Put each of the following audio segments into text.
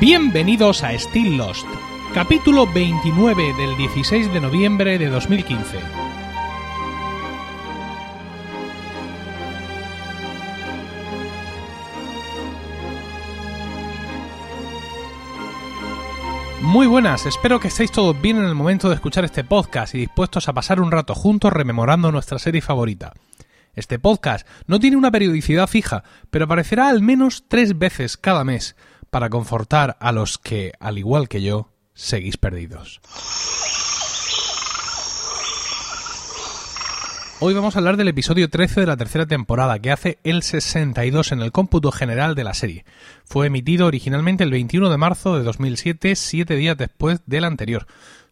Bienvenidos a Still Lost, capítulo 29 del 16 de noviembre de 2015. Muy buenas, espero que estéis todos bien en el momento de escuchar este podcast y dispuestos a pasar un rato juntos rememorando nuestra serie favorita. Este podcast no tiene una periodicidad fija, pero aparecerá al menos tres veces cada mes para confortar a los que, al igual que yo, seguís perdidos. Hoy vamos a hablar del episodio 13 de la tercera temporada, que hace el 62 en el cómputo general de la serie. Fue emitido originalmente el 21 de marzo de 2007, siete días después del anterior.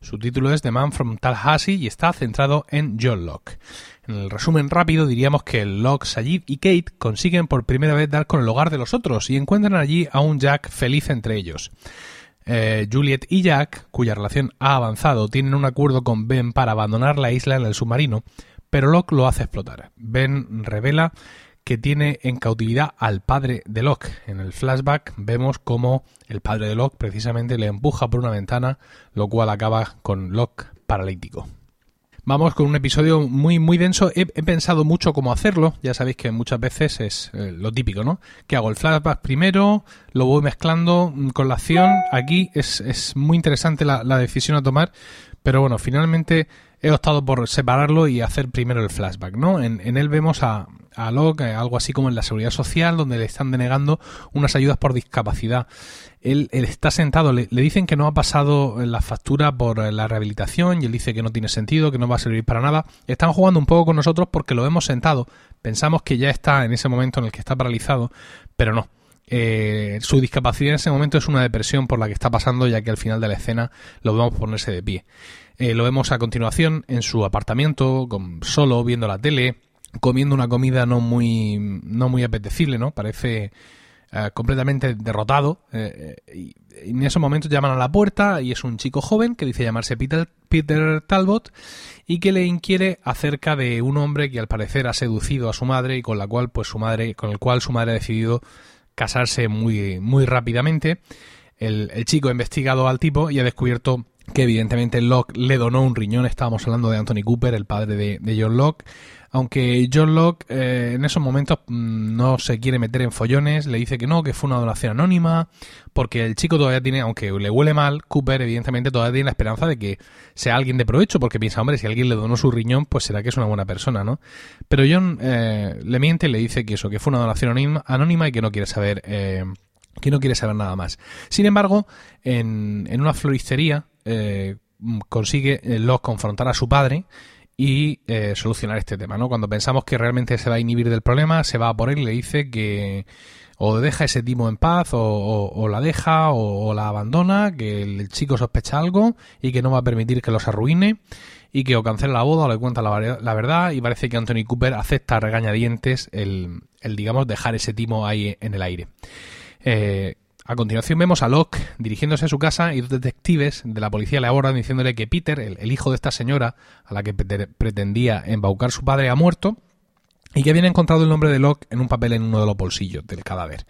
Su título es The Man from Tallahassee y está centrado en John Locke. En el resumen rápido diríamos que Locke, Sayid y Kate consiguen por primera vez dar con el hogar de los otros y encuentran allí a un Jack feliz entre ellos. Eh, Juliet y Jack, cuya relación ha avanzado, tienen un acuerdo con Ben para abandonar la isla en el submarino, pero Locke lo hace explotar. Ben revela que tiene en cautividad al padre de Locke. En el flashback vemos cómo el padre de Locke precisamente le empuja por una ventana, lo cual acaba con Locke paralítico. Vamos con un episodio muy muy denso. He, pensado mucho cómo hacerlo. Ya sabéis que muchas veces es eh, lo típico, ¿no? Que hago el flashback primero, lo voy mezclando con la acción. Aquí es, es muy interesante la, la decisión a tomar, pero bueno, finalmente he optado por separarlo y hacer primero el flashback, ¿no? En, él vemos a, a Locke, eh, algo así como en la seguridad social, donde le están denegando unas ayudas por discapacidad. Él, está sentado, le, le, dicen que no ha pasado la factura por eh, la rehabilitación y él dice que no tiene sentido, que no va a servir para nada. Están jugando un poco con nosotros porque lo hemos sentado. Pensamos que ya está en ese momento en el que está paralizado, pero no. Eh, su discapacidad en ese momento es una depresión por la que está pasando, ya que al final de la escena lo vemos ponerse de pie. Eh, lo vemos a continuación en su apartamento, con, solo viendo la tele, comiendo una comida no muy, no muy apetecible, ¿no? Parece uh, completamente derrotado. Eh, y en esos momentos llaman a la puerta y es un chico joven que dice llamarse Peter, Peter Talbot y que le inquiere acerca de un hombre que al parecer ha seducido a su madre y con la cual pues su madre con el cual su madre ha decidido casarse muy muy rápidamente. El chico ha investigado al tipo y ha descubierto que evidentemente Locke le donó un riñón, estábamos hablando de Anthony Cooper, el padre de, John Locke, aunque John Locke eh, en esos momentos mmm, no se quiere meter en follones, le dice que no, que fue una donación anónima, porque el chico todavía tiene, aunque le huele mal, Cooper evidentemente todavía tiene la esperanza de que sea alguien de provecho, porque piensa, hombre, si alguien le donó su riñón, pues será que es una buena persona, ¿no? Pero John eh, le miente y le dice que eso, que fue una donación anónima, anónima y que no quiere saber... Eh, que no quiere saber nada más. Sin embargo, en, en una floristería eh, consigue Locke confrontar a su padre y eh, solucionar este tema, ¿no? Cuando pensamos que realmente se va a inhibir del problema, se va a por él y le dice que o deja ese timo en paz, o, la deja, o, la abandona, que el chico sospecha algo y que no va a permitir que los arruine, y que o cancela la boda o le cuenta la, verdad, y parece que Anthony Cooper acepta regañadientes el, el, digamos, dejar ese timo ahí en el aire. Eh, a continuación vemos a Locke dirigiéndose a su casa y dos detectives de la policía le abordan diciéndole que Peter, el, hijo de esta señora a la que pretendía embaucar su padre, ha muerto y que habían encontrado el nombre de Locke en un papel en uno de los bolsillos del cadáver.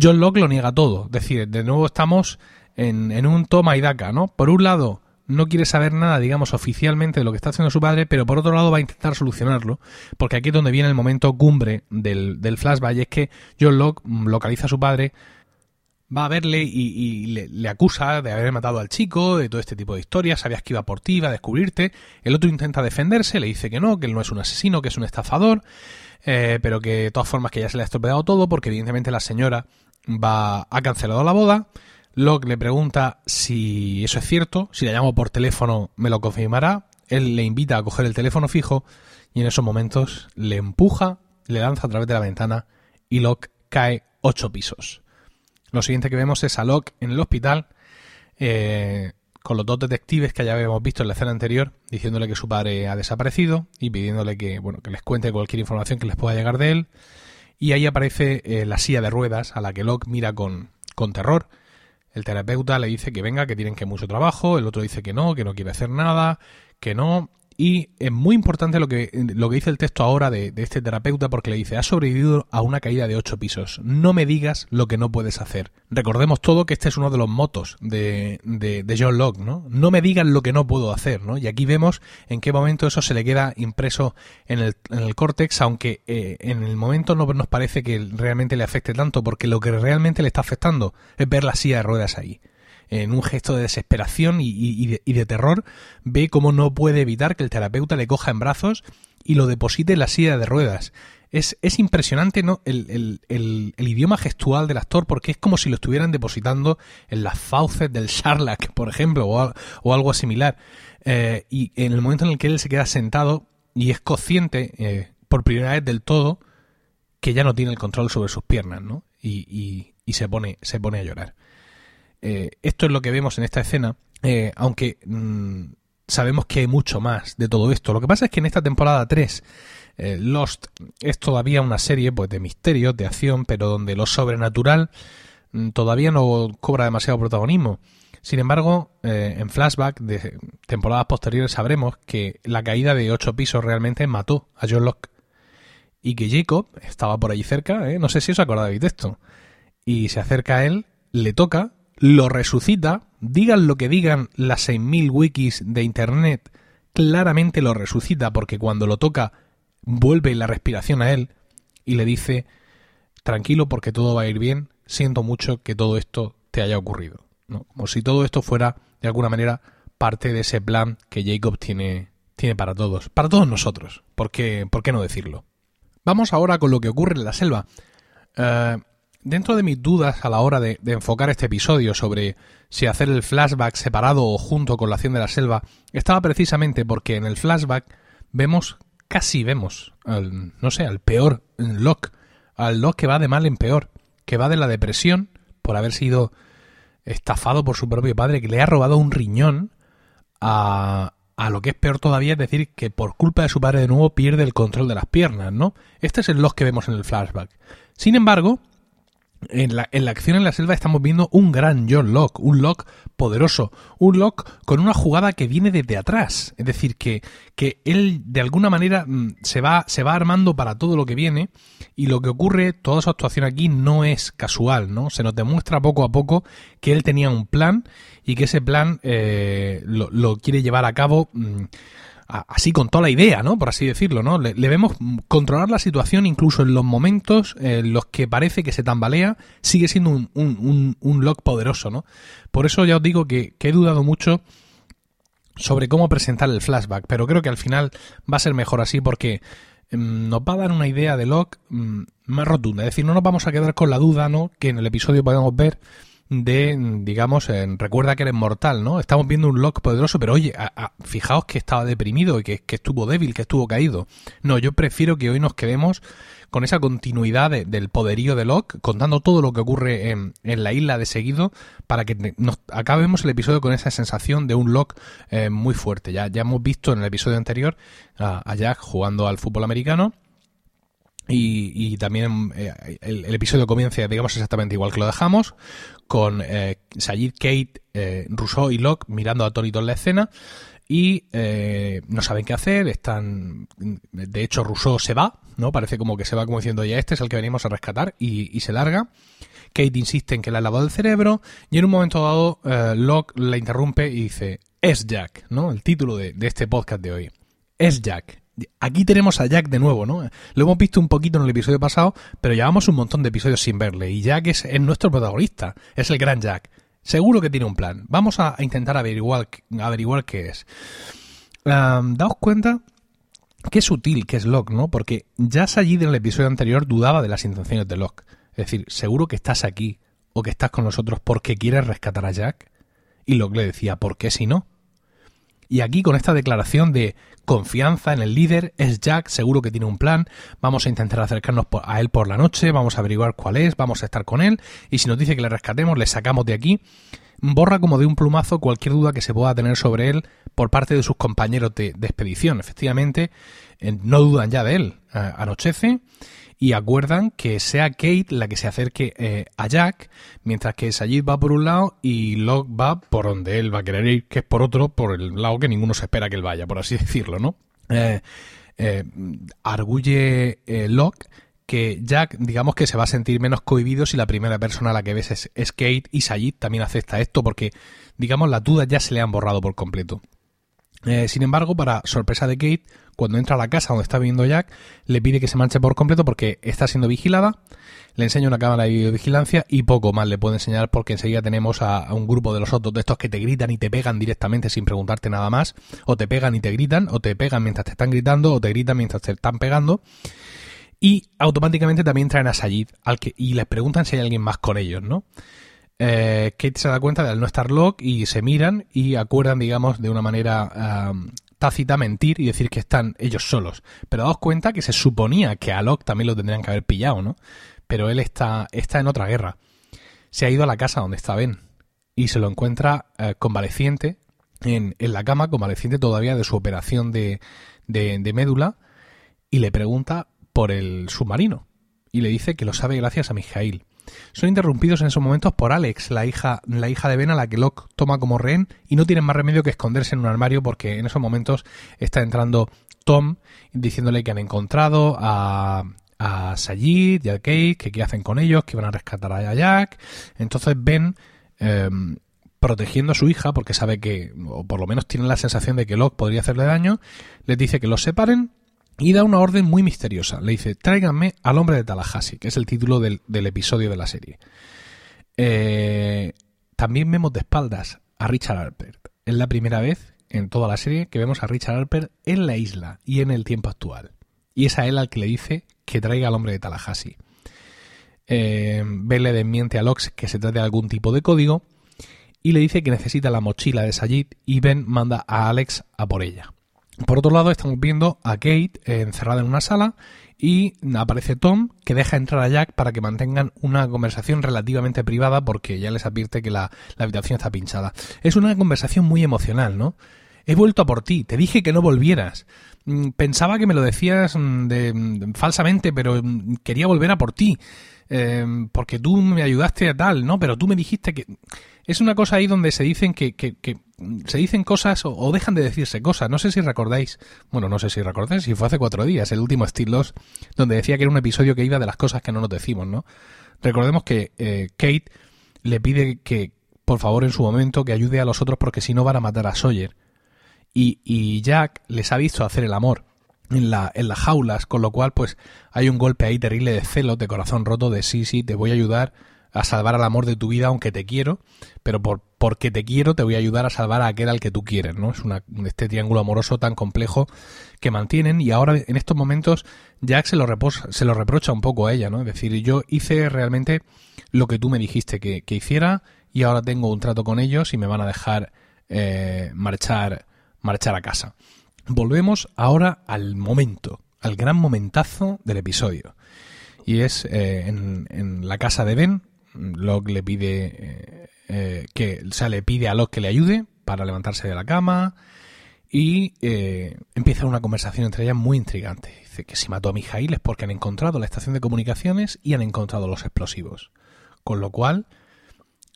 John Locke lo niega todo, es decir, de nuevo estamos en, en un toma y daca, ¿no? Por un lado, no quiere saber nada, digamos, oficialmente de lo que está haciendo su padre, pero por otro lado va a intentar solucionarlo, porque aquí es donde viene el momento cumbre del, del flashback, y es que John Locke localiza a su padre va a verle y, le, acusa de haber matado al chico, de todo este tipo de historias, sabías que iba por ti, iba a descubrirte. El otro intenta defenderse, le dice que no, que él no es un asesino, que es un estafador, eh, pero que de todas formas que ya se le ha estropeado todo porque evidentemente la señora va ha cancelado la boda. Locke le pregunta si eso es cierto, si la llamo por teléfono me lo confirmará. Él le invita a coger el teléfono fijo y en esos momentos le empuja, le lanza a través de la ventana y Locke cae ocho pisos. Lo siguiente que vemos es a Locke en el hospital eh, con los dos detectives que ya habíamos visto en la escena anterior, diciéndole que su padre ha desaparecido y pidiéndole que, bueno, que les cuente cualquier información que les pueda llegar de él. Y ahí aparece eh, la silla de ruedas a la que Locke mira con, con terror. El terapeuta le dice que venga, que tienen que mucho trabajo, el otro dice que no, que no quiere hacer nada, que no, y es muy importante lo que, lo que dice el texto ahora de, este terapeuta porque le dice, has sobrevivido a una caída de ocho pisos. No me digas lo que no puedes hacer. Recordemos todo que este es uno de los motos de, de, John Locke, ¿no? No me digas lo que no puedo hacer, ¿no? Y aquí vemos en qué momento eso se le queda impreso en el, en el córtex, aunque eh, en el momento no nos parece que realmente le afecte tanto, porque lo que realmente le está afectando es ver la silla de ruedas ahí en un gesto de desesperación y, de, terror, ve cómo no puede evitar que el terapeuta le coja en brazos y lo deposite en la silla de ruedas. Es, es impresionante ¿no? El, idioma gestual del actor porque es como si lo estuvieran depositando en las fauces del Sharlak, por ejemplo, o, algo similar. Eh, y en el momento en el que él se queda sentado y es consciente, eh, por primera vez del todo, que ya no tiene el control sobre sus piernas, ¿no? Y, y se, pone, se pone a llorar. Eh, esto es lo que vemos en esta escena, eh, aunque mm, sabemos que hay mucho más de todo esto. Lo que pasa es que en esta temporada 3 eh, Lost es todavía una serie pues, de misterios, de acción, pero donde lo sobrenatural mm, todavía no cobra demasiado protagonismo. Sin embargo, en flashback de temporadas posteriores sabremos que la caída de ocho pisos realmente mató a John Locke y que Jacob estaba por allí cerca, no sé si os acordáis de esto, y se acerca a él, le toca lo resucita, digan lo que digan las 6.000 wikis de Internet, claramente lo resucita porque cuando lo toca vuelve la respiración a él y le dice, tranquilo porque todo va a ir bien, siento mucho que todo esto te haya ocurrido. Como si todo esto fuera, de alguna manera, parte de ese plan que Jacob tiene, tiene para todos, para todos nosotros. ¿Por qué, ¿Por qué no decirlo? Vamos ahora con lo que ocurre en la selva. Eh, Dentro de mis dudas a la hora de, enfocar este episodio sobre si hacer el flashback separado o junto con la acción de la selva, estaba precisamente porque en el flashback vemos, casi vemos, al, no sé, al peor Locke, al Locke que va de mal en peor, que va de la depresión por haber sido estafado por su propio padre, que le ha robado un riñón, a, a lo que es peor todavía, es decir, que por culpa de su padre de nuevo pierde el control de las piernas, ¿no? Este es el Locke que vemos en el flashback. Sin embargo, en la, en la, acción en la selva estamos viendo un gran John Locke, un Locke poderoso, un Locke con una jugada que viene desde atrás, es decir, que, que él de alguna manera mm, se va, se va armando para todo lo que viene y lo que ocurre, toda su actuación aquí no es casual, ¿no? Se nos demuestra poco a poco que él tenía un plan y que ese plan eh, lo, lo, quiere llevar a cabo. Mm, así con toda la idea, ¿no? Por así decirlo, ¿no? Le, vemos controlar la situación incluso en los momentos en los que parece que se tambalea, sigue siendo un, un, un, poderoso, ¿no? Por eso ya os digo que, he dudado mucho sobre cómo presentar el flashback, pero creo que al final va a ser mejor así porque mm, nos va a dar una idea de Locke mm, más rotunda. Es decir, no nos vamos a quedar con la duda, ¿no? Que en el episodio podemos ver de, digamos, recuerda que eres mortal, ¿no? Estamos viendo un Locke poderoso, pero oye, fijaos que estaba deprimido y que, estuvo débil, que estuvo caído. No, yo prefiero que hoy nos quedemos con esa continuidad del poderío de Locke, contando todo lo que ocurre en, la isla de seguido, para que nos acabemos el episodio con esa sensación de un Locke eh, muy fuerte. Ya, ya hemos visto en el episodio anterior a Jack jugando al fútbol americano y, también eh, el, episodio comienza, digamos, exactamente igual que lo dejamos, con eh, Sayid, Kate, eh, Rousseau y Locke mirando atónitos la escena y eh, no saben qué hacer, están... De hecho, Rousseau se va, ¿no? Parece como que se va como diciendo, ya este es el que venimos a rescatar y, se larga. Kate insiste en que le ha lavado el cerebro y en un momento dado eh, Locke la interrumpe y dice, es Jack, ¿no? El título de este podcast de hoy. Es Jack. Aquí tenemos a Jack de nuevo, ¿no? Lo hemos visto un poquito en el episodio pasado, pero llevamos un montón de episodios sin verle. Y Jack es, nuestro protagonista, es el gran Jack. Seguro que tiene un plan. Vamos a, intentar averiguar, qué es. daos cuenta qué sutil que es Locke, ¿no? Porque ya Sayid en el episodio anterior dudaba de las intenciones de Locke. Es decir, seguro que estás aquí o que estás con nosotros porque quieres rescatar a Jack. Y Locke le decía, ¿por qué si no? Y aquí con esta declaración de confianza en el líder, es Jack, seguro que tiene un plan, vamos a intentar acercarnos a él por la noche, vamos a averiguar cuál es, vamos a estar con él, y si nos dice que le rescatemos, le sacamos de aquí. borra como de un plumazo cualquier duda que se pueda tener sobre él por parte de sus compañeros de, expedición. Efectivamente, eh, no dudan ya de él. anochece y acuerdan que sea Kate la que se acerque eh, a Jack, mientras que Sayid va por un lado y Locke va por donde él va a querer ir, que es por otro, por el lado que ninguno se espera que él vaya, por así decirlo, ¿no? Eh, eh, arguye Locke que Jack, digamos que se va a sentir menos cohibido si la primera persona a la que ves es, Kate y Sayid también acepta esto porque, digamos, las dudas ya se le han borrado por completo. Sin embargo, para sorpresa de Kate, cuando entra a la casa donde está viviendo Jack, le pide que se manche por completo porque está siendo vigilada, le enseña una cámara de videovigilancia y poco más le puede enseñar porque enseguida tenemos a, un grupo de los otros de estos que te gritan y te pegan directamente sin preguntarte nada más, o te pegan y te gritan, o te pegan mientras te están gritando, o te gritan mientras te están pegando. Y automáticamente también traen a Sayid al que, y les preguntan si hay alguien más con ellos, ¿no? Eh, Kate se da cuenta de al no estar Locke y se miran y acuerdan, digamos, de una manera tácita mentir y decir que están ellos solos. Pero daos cuenta que se suponía que a Locke también lo tendrían que haber pillado, ¿no? Pero él está, está en otra guerra. Se ha ido a la casa donde está Ben y se lo encuentra eh, convaleciente en, en, la cama, convaleciente todavía de su operación de, de, de médula, y le pregunta por el submarino. Y le dice que lo sabe gracias a Mijail. Son interrumpidos en esos momentos por Alex, la hija, la hija de Ben a la que Locke toma como rehén y no tienen más remedio que esconderse en un armario porque en esos momentos está entrando Tom diciéndole que han encontrado a, a Sayid y a Kate, que qué hacen con ellos, que van a rescatar a Jack. Entonces Ben, em, protegiendo a su hija, porque sabe que, o por lo menos tiene la sensación de que Locke podría hacerle daño, les dice que los separen y da una orden muy misteriosa. Le dice, tráiganme al hombre de Tallahassee, que es el título del, episodio de la serie. Eh, también vemos de espaldas a Richard Harper. Es la primera vez en toda la serie que vemos a Richard Harper en la isla y en el tiempo actual. Y es a él al que le dice que traiga al hombre de Tallahassee. Eh, ben le desmiente a Lox que se trate de algún tipo de código y le dice que necesita la mochila de Sayid y Ben manda a Alex a por ella. Por otro lado, estamos viendo a Kate eh, encerrada en una sala y aparece Tom que deja entrar a Jack para que mantengan una conversación relativamente privada porque ya les advierte que la, habitación está pinchada. Es una conversación muy emocional, ¿no? He vuelto a por ti, te dije que no volvieras. Mm, pensaba que me lo decías mm, mm, falsamente, pero quería volver a por ti. Em, porque tú me ayudaste a tal, ¿no? Pero tú me dijiste que... Es una cosa ahí donde se dicen que, que, se dicen cosas o, dejan de decirse cosas. No sé si recordáis, bueno, no sé si recordáis, si fue hace cuatro días, el último estilos, donde decía que era un episodio que iba de las cosas que no nos decimos, ¿no? Recordemos que eh, Kate le pide que, por favor, en su momento, que ayude a los otros porque si no van a matar a Sawyer. Y, y Jack les ha visto hacer el amor en, la, en las jaulas, con lo cual pues hay un golpe ahí terrible de celos, de corazón roto, de sí, sí, te voy a ayudar a salvar al amor de tu vida aunque te quiero, pero por, porque te quiero te voy a ayudar a salvar a aquel al que tú quieres, ¿no? Es una, este triángulo amoroso tan complejo que mantienen y ahora en estos momentos Jack se lo, se lo reprocha un poco a ella, ¿no? Es decir, yo hice realmente lo que tú me dijiste que, que hiciera y ahora tengo un trato con ellos y me van a dejar eh, marchar, marchar a casa. Volvemos ahora al momento, al gran momentazo del episodio. Y es eh, en, la casa de Ben. Locke le pide eh, eh, que, o sea, le pide a Locke que le ayude para levantarse de la cama. Y empieza una conversación entre ellas muy intrigante. Dice que si mató a Mijail es porque han encontrado la estación de comunicaciones y han encontrado los explosivos. Con lo cual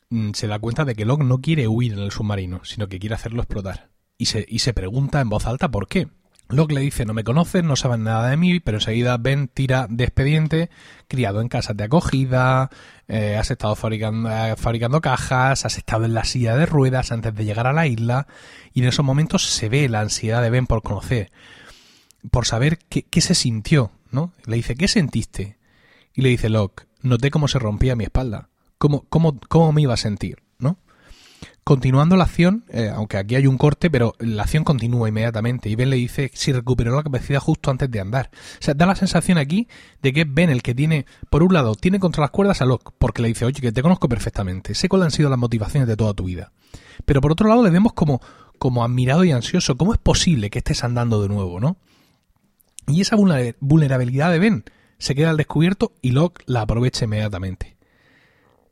mm, se da cuenta de que Locke no quiere huir en el submarino, sino que quiere hacerlo explotar y se, y se pregunta en voz alta por qué. Locke le dice, no me conoces, no saben nada de mí, pero enseguida Ben tira de expediente, criado en casas de acogida, eh, has estado fabricando, eh, fabricando, cajas, has estado en la silla de ruedas antes de llegar a la isla, y en esos momentos se ve la ansiedad de Ben por conocer, por saber qué, qué se sintió, ¿no? Le dice, ¿qué sentiste? Y le dice Locke, noté cómo se rompía mi espalda, cómo, cómo, cómo me iba a sentir. Continuando la acción, eh, aunque aquí hay un corte, pero la acción continúa inmediatamente y Ben le dice si recuperó la capacidad justo antes de andar. O sea, da la sensación aquí de que es Ben el que tiene, por un lado, tiene contra las cuerdas a Locke, porque le dice, oye, que te conozco perfectamente, sé cuáles han sido las motivaciones de toda tu vida. Pero por otro lado le vemos como, como admirado y ansioso, ¿cómo es posible que estés andando de nuevo, no? Y esa vulnerabilidad de Ben se queda al descubierto y Locke la aprovecha inmediatamente.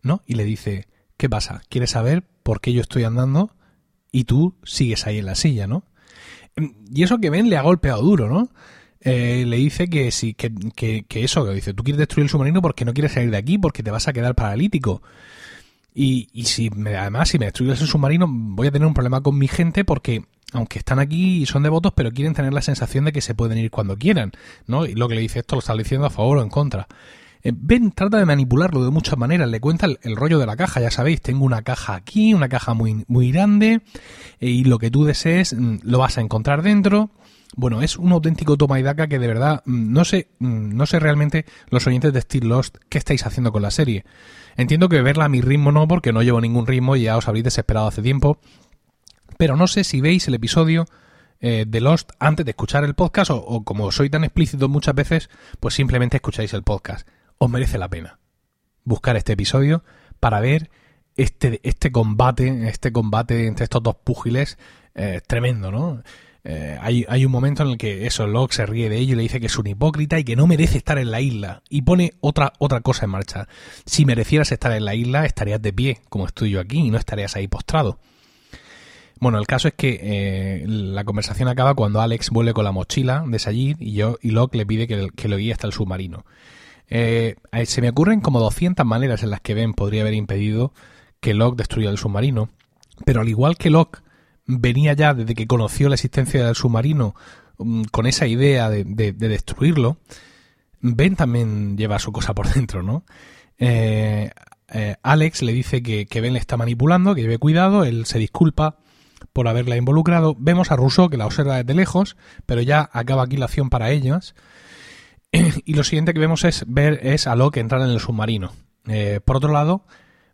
¿No? Y le dice, ¿qué pasa? ¿Quieres saber por qué yo estoy andando y tú sigues ahí en la silla, ¿no? Y eso que Ben le ha golpeado duro, ¿no? Eh, le dice que sí, que, que, que, eso, que dice, tú quieres destruir el submarino porque no quieres salir de aquí, porque te vas a quedar paralítico. Y, y si me, además, si me destruyes el submarino, voy a tener un problema con mi gente porque, aunque están aquí y son devotos, pero quieren tener la sensación de que se pueden ir cuando quieran, ¿no? Y lo que le dice esto lo está diciendo a favor o en contra. Eh, ben trata de manipularlo de muchas maneras, le cuenta el, rollo de la caja, ya sabéis, tengo una caja aquí, una caja muy, muy grande, eh, y lo que tú desees mm, lo vas a encontrar dentro. Bueno, es un auténtico toma y daca que de verdad mm, no sé, mm, no sé realmente los oyentes de Steel Lost qué estáis haciendo con la serie. Entiendo que verla a mi ritmo no, porque no llevo ningún ritmo y ya os habréis desesperado hace tiempo. Pero no sé si veis el episodio eh, de Lost antes de escuchar el podcast o, o, como soy tan explícito muchas veces, pues simplemente escucháis el podcast. Os merece la pena buscar este episodio para ver este, este combate, este combate entre estos dos púgiles eh, tremendo, ¿no? Eh, hay, hay, un momento en el que eso, Locke se ríe de ello y le dice que es un hipócrita y que no merece estar en la isla. Y pone otra, otra cosa en marcha. Si merecieras estar en la isla, estarías de pie, como estoy yo aquí, y no estarías ahí postrado. Bueno, el caso es que eh, la conversación acaba cuando Alex vuelve con la mochila de Sayid y, yo, y Locke le pide que, que lo guíe hasta el submarino. Eh, se me ocurren como 200 maneras en las que Ben podría haber impedido que Locke destruyera el submarino, pero al igual que Locke venía ya desde que conoció la existencia del submarino um, con esa idea de, destruirlo, Ben también lleva su cosa por dentro, ¿no? Eh, eh, Alex le dice que, que, Ben le está manipulando, que lleve cuidado, él se disculpa por haberla involucrado. Vemos a Rousseau que la observa desde lejos, pero ya acaba aquí la acción para ellos. y lo siguiente que vemos es ver es a Locke entrar en el submarino. Eh, por otro lado,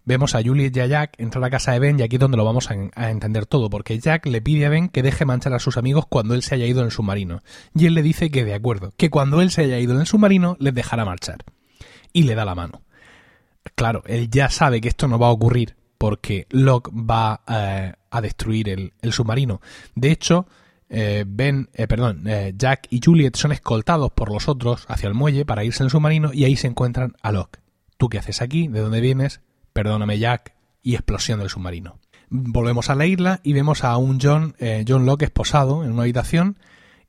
vemos a Juliet y a Jack entrar a casa de Ben y aquí es donde lo vamos a, entender todo, porque Jack le pide a Ben que deje manchar a sus amigos cuando él se haya ido en el submarino. Y él le dice que de acuerdo, que cuando él se haya ido en el submarino les dejará marchar. Y le da la mano. Claro, él ya sabe que esto no va a ocurrir porque Locke va eh, a destruir el, el submarino. De hecho, eh, ben, eh, perdón, eh, Jack y Juliet son escoltados por los otros hacia el muelle para irse en el submarino y ahí se encuentran a Locke. ¿Tú qué haces aquí? ¿De dónde vienes? Perdóname, Jack. Y explosión del submarino. Volvemos a la isla y vemos a un John, John Locke esposado en una habitación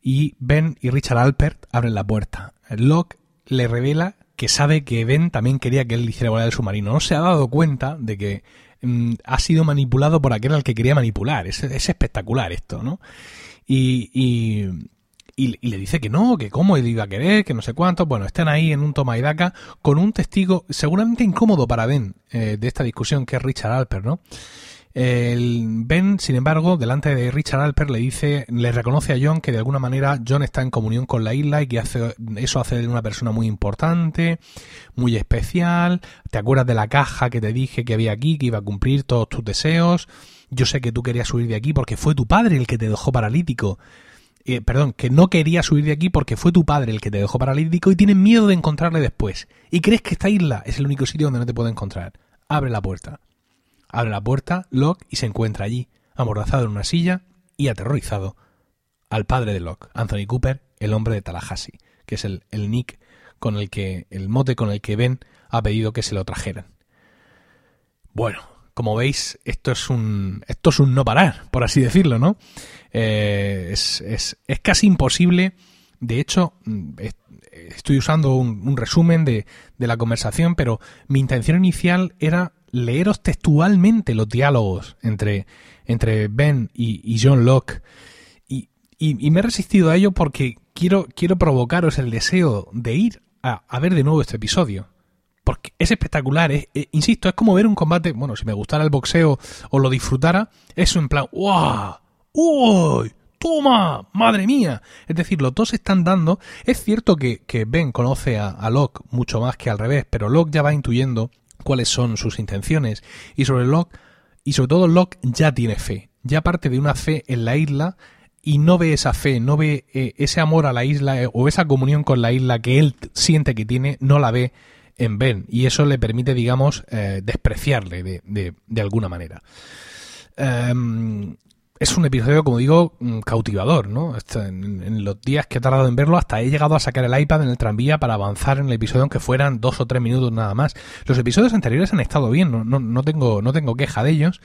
y Ben y Richard Alpert abren la puerta. Locke le revela que sabe que Ben también quería que él hiciera volar el submarino. No se ha dado cuenta de que mm, ha sido manipulado por aquel al que quería manipular. Es espectacular esto, ¿no? Y, y, y, le dice que no, que cómo iba a querer, que no sé cuánto. Bueno, están ahí en un toma y daca con un testigo seguramente incómodo para Ben eh, de esta discusión, que es Richard Alper, ¿no? El ben, sin embargo, delante de Richard Alper le dice, le reconoce a John que de alguna manera John está en comunión con la isla y que hace, eso hace de una persona muy importante, muy especial. ¿Te acuerdas de la caja que te dije que había aquí, que iba a cumplir todos tus deseos? Yo sé que tú querías subir de aquí porque fue tu padre el que te dejó paralítico. Eh, perdón, que no querías subir de aquí porque fue tu padre el que te dejó paralítico y tienes miedo de encontrarle después. Y crees que esta isla es el único sitio donde no te puede encontrar. Abre la puerta. Abre la puerta, Locke, y se encuentra allí, amordazado en una silla y aterrorizado, al padre de Locke, Anthony Cooper, el hombre de Tallahassee, que es el, el nick con el que, el mote con el que Ben ha pedido que se lo trajeran. Bueno, como veis, esto es un, esto es un no parar, por así decirlo, ¿no? Eh, es, es, es, casi imposible. De hecho, mm, estoy usando un, resumen de, de, la conversación, pero mi intención inicial era leeros textualmente los diálogos entre, entre Ben y, John Locke. Y, y, me he resistido a ello porque quiero, quiero provocaros el deseo de ir a, a ver de nuevo este episodio porque es espectacular, eh, insisto, es como ver un combate, bueno, si me gustara el boxeo o lo disfrutara, eso en plan, ¡wow! ¡Uy! ¡Toma! ¡Madre mía! Es decir, los dos están dando. Es cierto que, Ben conoce a, a, Locke mucho más que al revés, pero Locke ya va intuyendo cuáles son sus intenciones. Y sobre Locke, y sobre todo Locke ya tiene fe. Ya parte de una fe en la isla y no ve esa fe, no ve eh, ese amor a la isla eh, o esa comunión con la isla que él siente que tiene, no la ve en Ben y eso le permite, digamos, eh, despreciarle de, de, de, alguna manera. Um, es un episodio, como digo, mm, cautivador, ¿no? En, en, los días que he tardado en verlo, hasta he llegado a sacar el iPad en el tranvía para avanzar en el episodio, aunque fueran dos o tres minutos nada más. Los episodios anteriores han estado bien, no, no, no tengo, no tengo queja de ellos,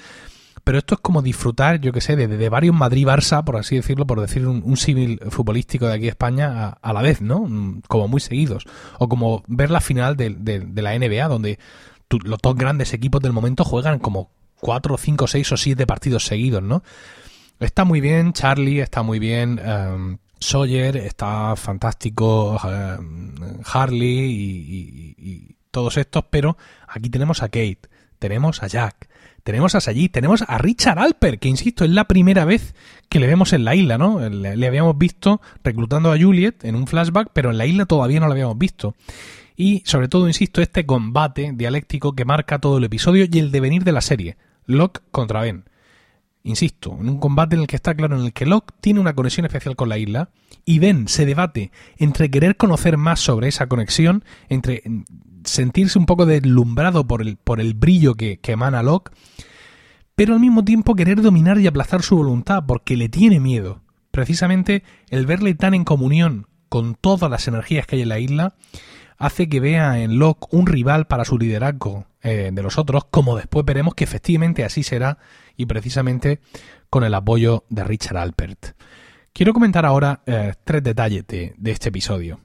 pero esto es como disfrutar, yo que sé, de, varios Madrid-Barça, por así decirlo, por decir un, civil futbolístico de aquí de España a, la vez, ¿no? Mm, como muy seguidos. O como ver la final de, la NBA, donde los dos grandes equipos del momento juegan como cuatro, cinco, seis o siete partidos seguidos, ¿no? Está muy bien Charlie, está muy bien um, Sawyer, está fantástico um, Harley y, todos estos, pero aquí tenemos a Kate, tenemos a Jack, tenemos a Sayid, tenemos a Richard Alper, que insisto, es la primera vez que le vemos en la isla, ¿no? Le, le, habíamos visto reclutando a Juliet en un flashback, pero en la isla todavía no lo habíamos visto. Y sobre todo, insisto, este combate dialéctico que marca todo el episodio y el devenir de la serie. Locke contra Ben. Insisto, en un combate en el que está claro en el que Locke tiene una conexión especial con la isla y Ben se debate entre querer conocer más sobre esa conexión, entre sentirse un poco deslumbrado por el, por el brillo que, que emana Locke, pero al mismo tiempo querer dominar y aplazar su voluntad porque le tiene miedo. Precisamente el verle tan en comunión con todas las energías que hay en la isla hace que vea en Locke un rival para su liderazgo eh, de los otros, como después veremos que efectivamente así será y precisamente con el apoyo de Richard Alpert. Quiero comentar ahora eh, tres detalles de, este episodio.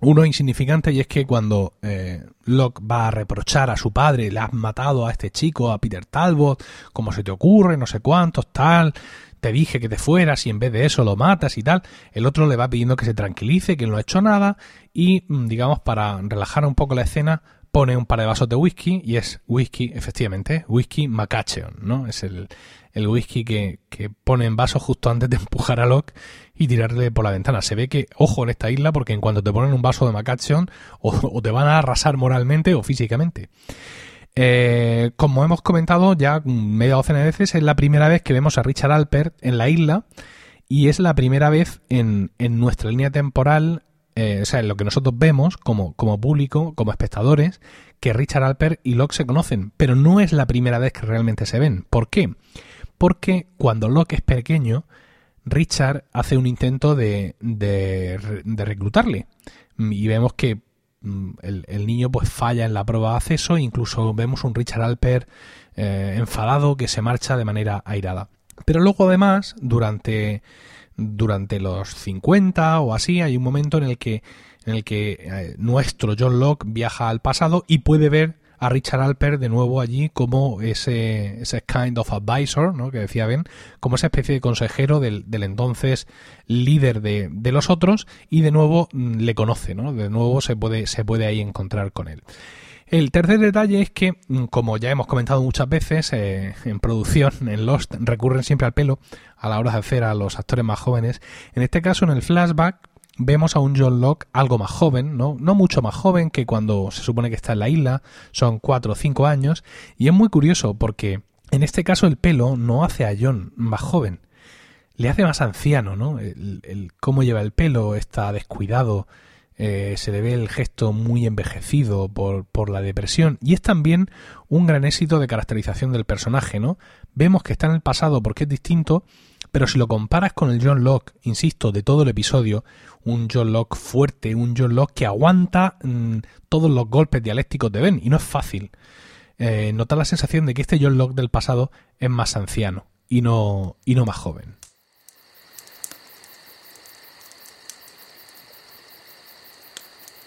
Uno insignificante y es que cuando eh, Locke va a reprochar a su padre, le has matado a este chico, a Peter Talbot, como se te ocurre, no sé cuántos, tal, te dije que te fueras y en vez de eso lo matas y tal, el otro le va pidiendo que se tranquilice, que no ha hecho nada y, mm, digamos, para relajar un poco la escena, pone un par de vasos de whisky y es whisky, efectivamente, whisky Macacheon, ¿no? Es el, el whisky que, que, pone en vaso justo antes de empujar a Locke y tirarle por la ventana. Se ve que, ojo en esta isla, porque en cuanto te ponen un vaso de Macacheon, o te van a arrasar moralmente o físicamente. Eh, como hemos comentado ya media docena de veces, es la primera vez que vemos a Richard Alpert en la isla y es la primera vez en, nuestra línea temporal, eh, o sea, en lo que nosotros vemos como, como público, como espectadores, que Richard Alpert y Locke se conocen, pero no es la primera vez que realmente se ven. ¿Por qué? Porque cuando Locke es pequeño, Richard hace un intento de, de, de reclutarle y vemos que Mm, el, niño pues falla en la prueba de acceso incluso vemos un Richard Alper eh, enfadado que se marcha de manera airada. Pero luego además, durante, durante los 50 o así, hay un momento en el que, en el que eh, nuestro John Locke viaja al pasado y puede ver a Richard Alper de nuevo allí como ese, ese kind of advisor, ¿no? que decía Ben, como esa especie de consejero del, del entonces líder de, de, los otros y de nuevo mm, le conoce, ¿no? de nuevo se puede, se puede ahí encontrar con él. El tercer detalle es que, mm, como ya hemos comentado muchas veces, eh, en producción, en Lost, recurren siempre al pelo a la hora de hacer a los actores más jóvenes. En este caso, en el flashback, vemos a un John Locke algo más joven, ¿no? no mucho más joven que cuando se supone que está en la isla, son cuatro o cinco años, y es muy curioso porque en este caso el pelo no hace a John más joven, le hace más anciano, ¿no? El, cómo lleva el pelo está descuidado, eh, se le ve el gesto muy envejecido por, por, la depresión y es también un gran éxito de caracterización del personaje, ¿no? Vemos que está en el pasado porque es distinto, pero si lo comparas con el John Locke, insisto, de todo el episodio, un John Locke fuerte, un John Locke que aguanta mm, todos los golpes dialécticos de Ben, y no es fácil. Eh, notar la sensación de que este John Locke del pasado es más anciano y no, y no más joven.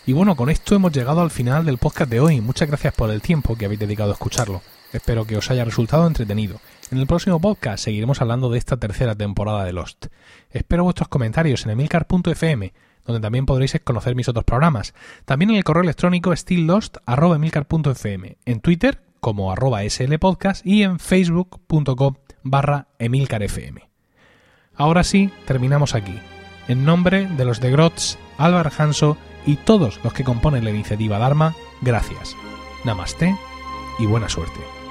Y bueno, con esto hemos llegado al final del podcast de hoy. Muchas gracias por el tiempo que habéis dedicado a escucharlo. Espero que os haya resultado entretenido. En el próximo podcast seguiremos hablando de esta tercera temporada de Lost. Espero vuestros comentarios en emilcar.fm, donde también podréis conocer mis otros programas. También en el correo electrónico stilllost.emilcar.fm, en Twitter como arroba slpodcast y en facebook.com barra emilcarfm. Ahora sí, terminamos aquí. En nombre de los de Grotz, Álvaro Hanso y todos los que componen la iniciativa Dharma, gracias. Namaste y buena suerte.